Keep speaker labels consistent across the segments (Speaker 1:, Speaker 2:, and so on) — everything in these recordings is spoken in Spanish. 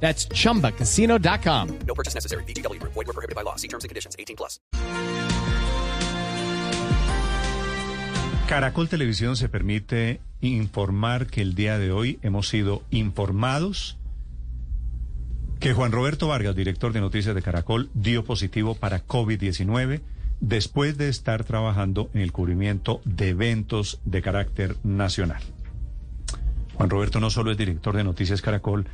Speaker 1: That's chumbacasino.com.
Speaker 2: No purchase necessary. BGW. Void were prohibited by law. See terms and conditions. 18 plus.
Speaker 3: Caracol Televisión se permite informar que el día de hoy hemos sido informados que Juan Roberto Vargas, director de noticias de Caracol, dio positivo para COVID-19 después de estar trabajando en el cubrimiento de eventos de carácter nacional. Juan Roberto no solo es director de Noticias Caracol,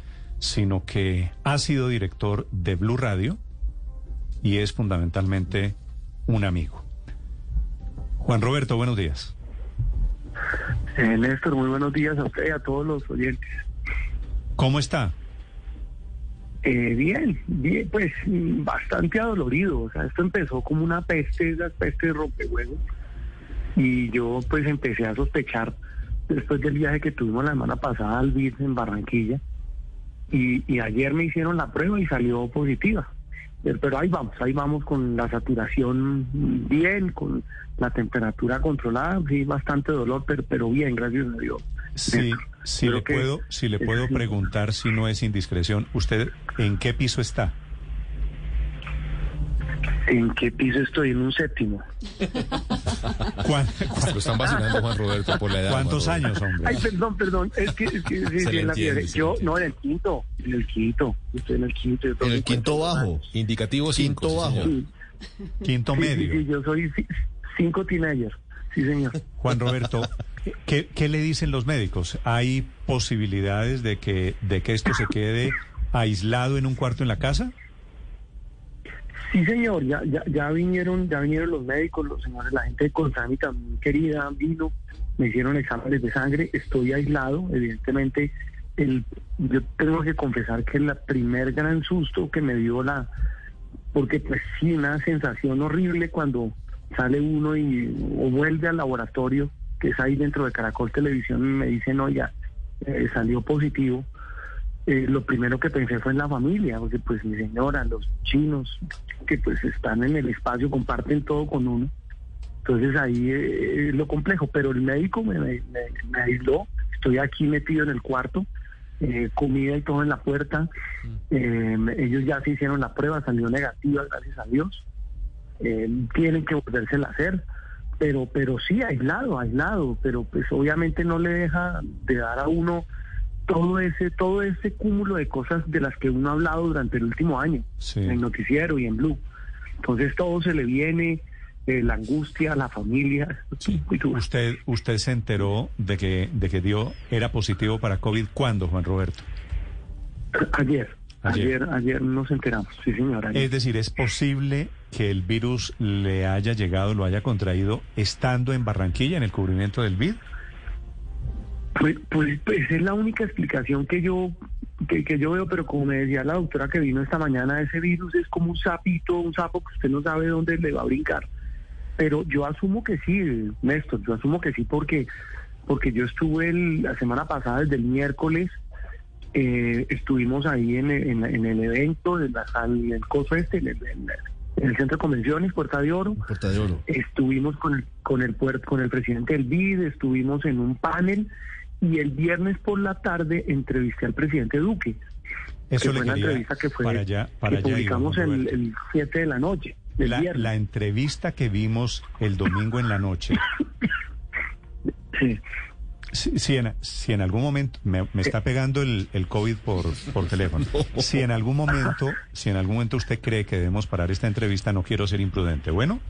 Speaker 3: sino que ha sido director de Blue Radio y es fundamentalmente un amigo. Juan Roberto, buenos días.
Speaker 4: Eh, Néstor, muy buenos días a usted y a todos los oyentes.
Speaker 3: ¿Cómo está?
Speaker 4: Eh, bien, bien, pues mm, bastante adolorido. O sea, esto empezó como una peste, esa peste de rompehuevos. Y yo pues empecé a sospechar después del viaje que tuvimos la semana pasada al BID en Barranquilla. Y, y ayer me hicieron la prueba y salió positiva. Pero, pero ahí vamos, ahí vamos con la saturación bien, con la temperatura controlada, sí, bastante dolor, pero, pero bien, gracias a Dios.
Speaker 3: Sí, si le puedo, si le puedo preguntar si no es indiscreción, ¿usted en qué piso está?
Speaker 4: ¿En qué piso estoy? En un séptimo.
Speaker 3: ¿Cuán-
Speaker 5: Lo están vacilando, Juan Roberto, por la edad.
Speaker 3: ¿Cuántos
Speaker 5: Juan
Speaker 3: años,
Speaker 4: Ay,
Speaker 3: hombre?
Speaker 4: perdón, perdón. Es que, es que sí, sí, en la
Speaker 5: entiende,
Speaker 4: Yo, no, en el quinto. En el quinto. Yo Estoy en el quinto. yo
Speaker 5: En el
Speaker 4: 50
Speaker 5: quinto bajo,
Speaker 4: años.
Speaker 5: indicativo 5.
Speaker 3: Quinto bajo.
Speaker 4: Sí,
Speaker 3: Quinto
Speaker 4: sí, sí,
Speaker 3: medio.
Speaker 4: sí, yo soy ci- cinco teenagers. Sí, señor.
Speaker 3: Juan Roberto, ¿qué, qué le dicen los médicos? ¿Hay posibilidades de que, de que esto se quede aislado en un cuarto en la casa?
Speaker 4: Sí, señor. Ya, ya, ya vinieron, ya vinieron los médicos, los señores, la gente de Coltrani también querida vino, me hicieron exámenes de sangre. Estoy aislado, evidentemente. El, yo tengo que confesar que el primer gran susto que me dio la, porque pues sí, una sensación horrible cuando sale uno y o vuelve al laboratorio, que es ahí dentro de Caracol Televisión, y me dicen, ya, eh, salió positivo. Eh, lo primero que pensé fue en la familia, porque pues mi señora, los chinos, que pues están en el espacio, comparten todo con uno. Entonces ahí eh, es lo complejo, pero el médico me, me, me aisló, estoy aquí metido en el cuarto, eh, comida y todo en la puerta. Eh, ellos ya se hicieron la prueba, salió negativa, gracias a Dios. Eh, tienen que volvérsela a hacer, pero, pero sí, aislado, aislado, pero pues obviamente no le deja de dar a uno todo ese, todo ese cúmulo de cosas de las que uno ha hablado durante el último año,
Speaker 3: Sí.
Speaker 4: en el noticiero y en Blue. Entonces todo se le viene, eh, la angustia, la familia.
Speaker 3: ¿Usted, usted se enteró de que, de que dio, era positivo para COVID cuándo, Juan Roberto?
Speaker 4: Ayer,
Speaker 3: Ayer.
Speaker 4: ayer, ayer nos enteramos, sí señora. ayer.
Speaker 3: Es decir, ¿es posible que el virus le haya llegado, lo haya contraído estando en Barranquilla, en el cubrimiento del BID?
Speaker 4: Pues, pues, pues es la única explicación que yo que, que yo veo, pero como me decía la doctora que vino esta mañana, ese virus es como un sapito, un sapo que usted no sabe dónde le va a brincar. Pero yo asumo que sí, Néstor, yo asumo que sí porque porque yo estuve el- la semana pasada, desde el miércoles, eh, estuvimos ahí en, el- en en el evento, en, la, en el coso este, en el, en el- en el centro de convenciones, Puerta de Oro.
Speaker 5: Puerta de Oro.
Speaker 4: Estuvimos con el, con el con el presidente del BID, estuvimos en un panel y el viernes por la tarde entrevisté al presidente Duque.
Speaker 3: Eso
Speaker 4: que
Speaker 3: le
Speaker 4: fue una entrevista que fue
Speaker 3: para allá, para
Speaker 4: que
Speaker 3: allá
Speaker 4: publicamos el, el 7 de la noche del
Speaker 3: La,
Speaker 4: viernes.
Speaker 3: la entrevista que vimos el domingo en la noche,
Speaker 4: Sí.
Speaker 3: si, si en, si en algún momento, me, me está pegando el, el COVID por, por teléfono, si en algún momento, si en algún momento usted cree que debemos parar esta entrevista, no quiero ser imprudente. Bueno,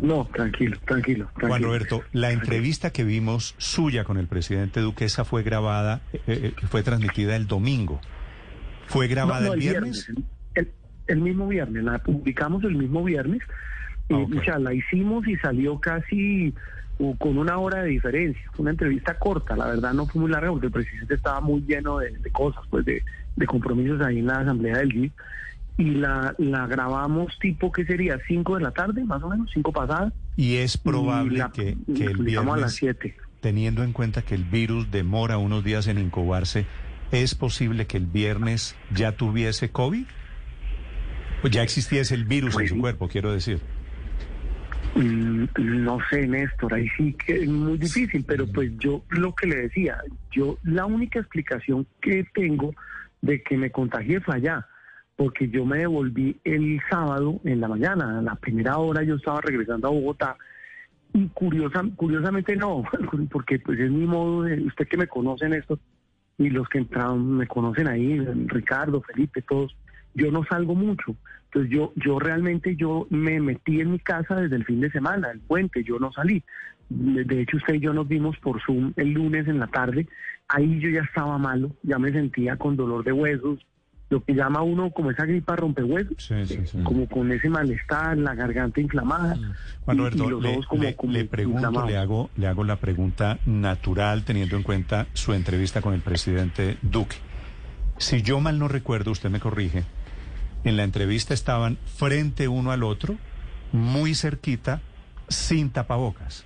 Speaker 4: No, tranquilo, tranquilo. tranquilo.
Speaker 3: Juan Roberto, la entrevista que vimos suya con el presidente Duque, esa fue grabada, eh, eh, fue transmitida el domingo. ¿Fue grabada
Speaker 4: No, no,
Speaker 3: el viernes?
Speaker 4: El, el mismo viernes, la publicamos el mismo viernes. Y,
Speaker 3: Ah,
Speaker 4: o sea, la hicimos y salió casi con una hora de diferencia. Fue una entrevista corta, la verdad no fue muy larga porque el presidente estaba muy lleno de, de cosas, pues de, de compromisos ahí en la asamblea del GIP. Y la, la grabamos tipo, ¿qué sería? 5 de la tarde, más o menos, 5 pasadas.
Speaker 3: Y es probable
Speaker 4: y la-
Speaker 3: que, que el
Speaker 4: a las
Speaker 3: viernes,
Speaker 4: 7.
Speaker 3: teniendo en cuenta que el virus demora unos días en incubarse, ¿es posible que el viernes ya tuviese COVID? Pues ya existiese el virus
Speaker 4: Pues
Speaker 3: en su
Speaker 4: sí.
Speaker 3: cuerpo, quiero decir.
Speaker 4: Mm, No sé, Néstor, ahí sí que es muy difícil, pero pues yo lo que le decía, yo la única explicación que tengo de que me contagié fue allá, porque yo me devolví el sábado en la mañana, a la primera hora yo estaba regresando a Bogotá y curiosa, curiosamente no, porque pues es mi modo de, usted que me conoce Néstor y los que entraron me conocen ahí, Ricardo, Felipe, todos, yo no salgo mucho. Entonces yo, yo realmente yo me metí en mi casa desde el fin de semana, el puente, yo no salí. De hecho, usted y yo nos vimos por Zoom el lunes en la tarde. Ahí yo ya estaba malo, ya me sentía con dolor de huesos, lo que llama uno como esa gripa rompehuesos,
Speaker 3: Sí, sí, sí.
Speaker 4: como con ese malestar, la garganta inflamada.
Speaker 3: Juan
Speaker 4: y-
Speaker 3: Roberto,
Speaker 4: y los
Speaker 3: le,
Speaker 4: ojos como-
Speaker 3: le-
Speaker 4: como
Speaker 3: le pregunto, le hago, le hago la pregunta natural teniendo en cuenta su entrevista con el presidente Duque. Si yo mal no recuerdo, usted me corrige, en la entrevista estaban frente uno al otro, muy cerquita, sin tapabocas.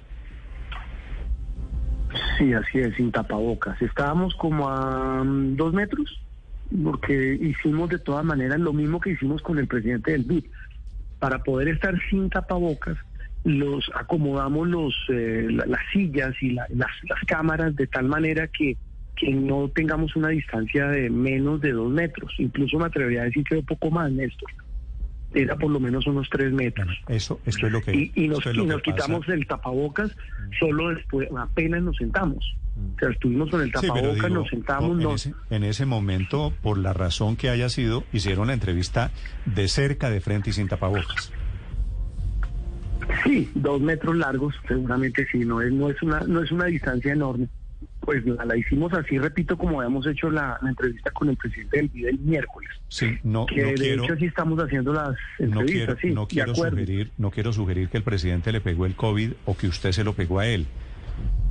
Speaker 4: Sí, así es, sin tapabocas. Estábamos como a mm, dos metros, porque hicimos de todas maneras lo mismo que hicimos con el presidente del BID. Para poder estar sin tapabocas, los acomodamos los eh, la- las sillas y la- las, las cámaras de tal manera que, que no tengamos una distancia de menos de dos metros. Incluso me atrevería a decir que un poco más, Néstor. Era por lo menos unos tres metros.
Speaker 3: Eso, esto es lo que,
Speaker 4: Y, y nos, y nos quitamos el tapabocas solo después, apenas nos sentamos. O sea, estuvimos con el
Speaker 3: Sí,
Speaker 4: tapabocas,
Speaker 3: digo,
Speaker 4: nos sentamos,
Speaker 3: en,
Speaker 4: nos...
Speaker 3: ese, en ese momento, por la razón que haya sido, hicieron la entrevista de cerca, de frente y sin tapabocas.
Speaker 4: Sí, dos metros largos, seguramente sí, no es, no es una, no es una distancia enorme. Pues la, la hicimos así, repito, como habíamos hecho la, la entrevista con el presidente del día el miércoles.
Speaker 3: Sí, no,
Speaker 4: Que
Speaker 3: no
Speaker 4: de
Speaker 3: quiero,
Speaker 4: hecho así estamos haciendo las
Speaker 3: no quiero,
Speaker 4: entrevistas, sí,
Speaker 3: no
Speaker 4: de
Speaker 3: quiero
Speaker 4: acuerdo.
Speaker 3: sugerir, no quiero sugerir que el presidente le pegó el COVID o que usted se lo pegó a él.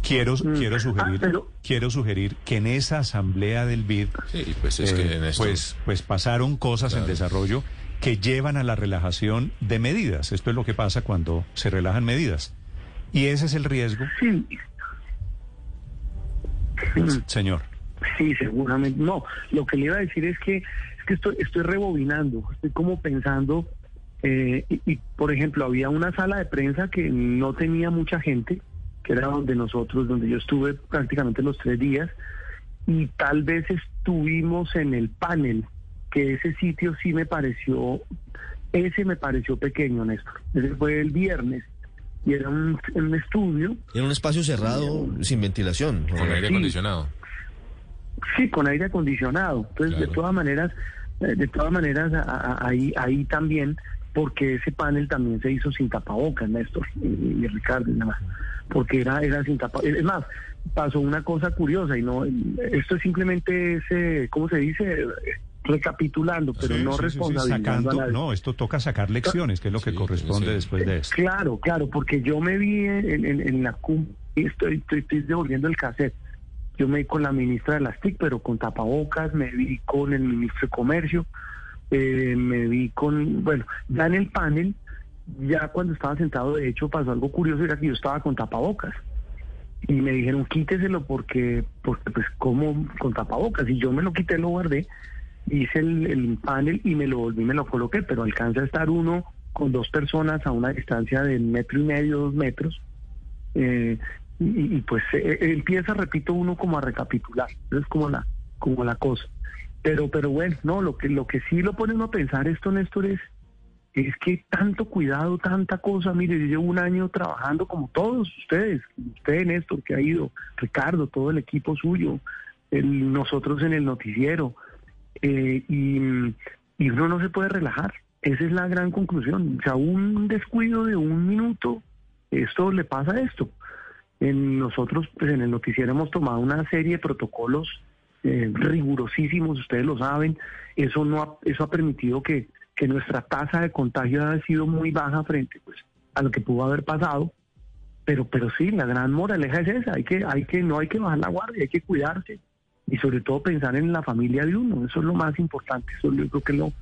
Speaker 3: Quiero,
Speaker 4: Mm.
Speaker 3: quiero sugerir,
Speaker 4: Ah, pero-
Speaker 3: quiero sugerir que en esa asamblea del BID,
Speaker 5: Sí, pues es
Speaker 3: eh,
Speaker 5: que en esto...
Speaker 3: pues, pues pasaron cosas en desarrollo que llevan a la relajación de medidas. Esto es lo que pasa cuando se relajan medidas. Y ese es el riesgo,
Speaker 4: Sí,
Speaker 3: señor.
Speaker 4: Sí, seguramente. No, lo que le iba a decir es que es que estoy, estoy rebobinando, estoy como pensando, eh, y, y, por ejemplo, había una sala de prensa que no tenía mucha gente, que era donde nosotros, donde yo estuve prácticamente los tres días, y tal vez estuvimos en el panel, que ese sitio sí me pareció, ese me pareció pequeño, Néstor. Ese fue el viernes, y era un, un estudio
Speaker 6: Era un espacio cerrado, sin ventilación.
Speaker 5: Con aire
Speaker 4: Sí.
Speaker 5: acondicionado.
Speaker 4: Sí, con aire acondicionado. Entonces, de todas maneras, eh, de todas maneras, ahí, ahí también, porque ese panel también se hizo sin tapabocas, Néstor y, y Ricardo y demás, porque era, era sin tapabocas. Es más, pasó una cosa curiosa y no, esto es simplemente ese, ¿cómo se dice? Recapitulando, pero
Speaker 3: Sí,
Speaker 4: no
Speaker 3: sí, sí, sí,
Speaker 4: responsabilizando a
Speaker 3: sacando,
Speaker 4: nadie.
Speaker 3: no, esto toca sacar lecciones, que es lo que corresponde
Speaker 5: sí.
Speaker 3: después de esto.
Speaker 4: Claro, claro, porque yo me vi en, en- en la CUM y estoy, estoy, estoy devolviendo el cassette. Yo me vi con la ministra de las TIC, pero con tapabocas, me vi con el ministro de Comercio, eh, me vi con, bueno, ya en el panel, ya cuando estaba sentado, de hecho, pasó algo curioso, era que yo estaba con tapabocas. Y me dijeron, quíteselo porque, porque pues, como con tapabocas? Y yo me lo quité, lo guardé, hice el, el panel y me lo volví, me lo coloqué, pero alcanza a estar uno con dos personas a una distancia de metro y medio, dos metros. eh, y, y, pues eh, eh, empieza, repito, uno como a recapitular. Es como la, como la cosa. Pero, pero bueno, no, lo que, lo que sí lo pone uno a pensar esto, Néstor, es, que tanto cuidado, tanta cosa. Mire, yo llevo un año trabajando como todos ustedes, usted, Néstor, que ha ido, Ricardo, todo el equipo suyo, el- nosotros en el noticiero, eh, y, y uno no se puede relajar. Esa es la gran conclusión. O sea, un descuido de un minuto, esto le pasa a esto. En nosotros, pues en el noticiero hemos tomado una serie de protocolos eh, rigurosísimos, ustedes lo saben. Eso no ha, eso ha permitido que, que nuestra tasa de contagio ha sido muy baja frente pues, a lo que pudo haber pasado. Pero, pero sí, la gran moraleja es esa. Hay que, hay que, no hay que bajar la guardia, hay que cuidarse y sobre todo pensar en la familia de uno. Eso es lo más importante. Eso yo creo que es lo,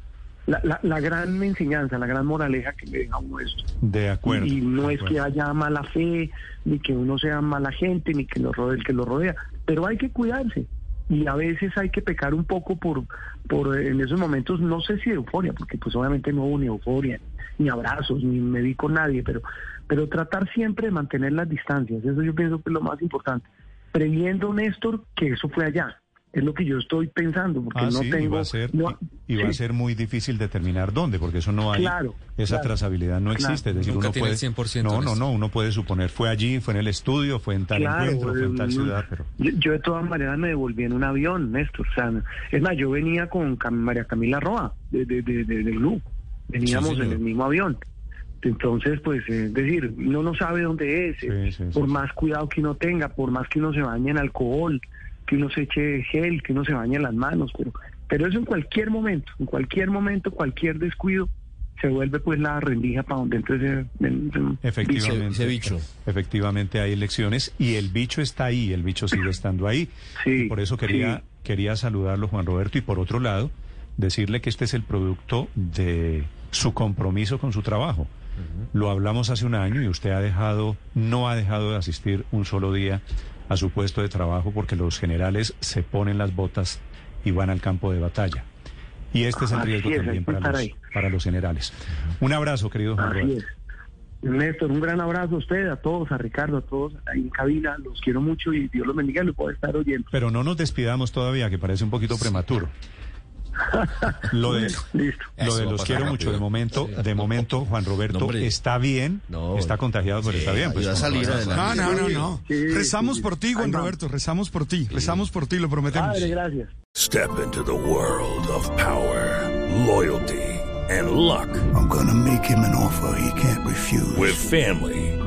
Speaker 4: la, la, la gran enseñanza, la gran moraleja que me deja uno esto.
Speaker 3: De acuerdo.
Speaker 4: Y no es que haya mala fe, ni que uno sea mala gente, ni que lo rodee el que lo rodea, pero hay que cuidarse. Y a veces hay que pecar un poco por, por eh, en esos momentos, no sé si de euforia, porque pues obviamente no hubo ni euforia, ni abrazos, ni me vi con nadie, pero, pero tratar siempre de mantener las distancias, eso yo pienso que es lo más importante. Previendo, Néstor, que eso fue allá. Es lo que yo estoy pensando, porque
Speaker 3: Ah,
Speaker 4: no
Speaker 3: sí, y
Speaker 4: tengo...
Speaker 3: va a ser,
Speaker 4: no-
Speaker 3: y, y va a
Speaker 4: sí.
Speaker 3: ser muy difícil determinar dónde, porque eso no hay,
Speaker 4: Claro,
Speaker 3: esa
Speaker 4: claro,
Speaker 3: trazabilidad no
Speaker 4: claro.
Speaker 3: existe. Es decir,
Speaker 5: Nunca
Speaker 3: uno
Speaker 5: tiene
Speaker 3: puede,
Speaker 5: el 100%
Speaker 3: no, no, no, uno puede suponer, fue allí, fue en el estudio, fue en tal encuentro, fue en tal
Speaker 4: eh,
Speaker 3: ciudad, pero...
Speaker 4: yo, yo de todas maneras me devolví en un avión, Néstor. O sea, es más, yo venía con Cam- María Camila Roa, de, de, de, de- del GNU. Veníamos en el mismo avión. Entonces, pues, eh, es decir, uno no sabe dónde es. eh,
Speaker 3: Sí, sí,
Speaker 4: por
Speaker 3: sí,
Speaker 4: más cuidado que uno tenga, por más que uno se bañe en alcohol, que uno se eche gel, que uno se bañe las manos, pero, pero eso en cualquier momento, en cualquier momento, cualquier descuido, se vuelve pues la rendija para donde entonces...
Speaker 3: Efectivamente.
Speaker 6: Ese- ese bicho.
Speaker 3: Efectivamente hay elecciones y el bicho está ahí, el bicho sigue estando ahí.
Speaker 4: Sí,
Speaker 3: Y por eso quería,
Speaker 4: sí.
Speaker 3: quería saludarlo, Juan Roberto, y por otro lado, decirle que este es el producto de su compromiso con su trabajo. Lo hablamos hace un año y usted ha dejado, no ha dejado de asistir un solo día a su puesto de trabajo porque los generales se ponen las botas y van al campo de batalla. Y este es el riesgo
Speaker 4: es,
Speaker 3: también para los,
Speaker 4: ahí.
Speaker 3: para los generales. Un abrazo, querido Juan
Speaker 4: Así
Speaker 3: Roberto.
Speaker 4: es. Néstor, un gran abrazo a usted, a todos, a Ricardo, a todos ahí en cabina. Los quiero mucho y Dios los bendiga. Lo puedo estar oyendo.
Speaker 3: Pero no nos despidamos todavía, que parece un poquito prematuro. Lo de,
Speaker 4: Listo.
Speaker 3: lo de los quiero
Speaker 5: rápido.
Speaker 3: mucho. De momento, de momento, Juan Roberto
Speaker 6: No,
Speaker 3: está bien,
Speaker 6: No.
Speaker 3: está contagiado, pero está bien. Pues,
Speaker 6: a salir.
Speaker 7: No, no, no, no.
Speaker 4: Sí,
Speaker 7: rezamos
Speaker 4: sí,
Speaker 7: por ti,
Speaker 4: sí.
Speaker 7: Juan. Roberto, rezamos por ti, rezamos por ti, lo prometemos.
Speaker 4: Padre, gracias.
Speaker 8: Step into the world of power, loyalty, and luck.
Speaker 9: I'm gonna make him an offer he can't refuse.
Speaker 8: With family,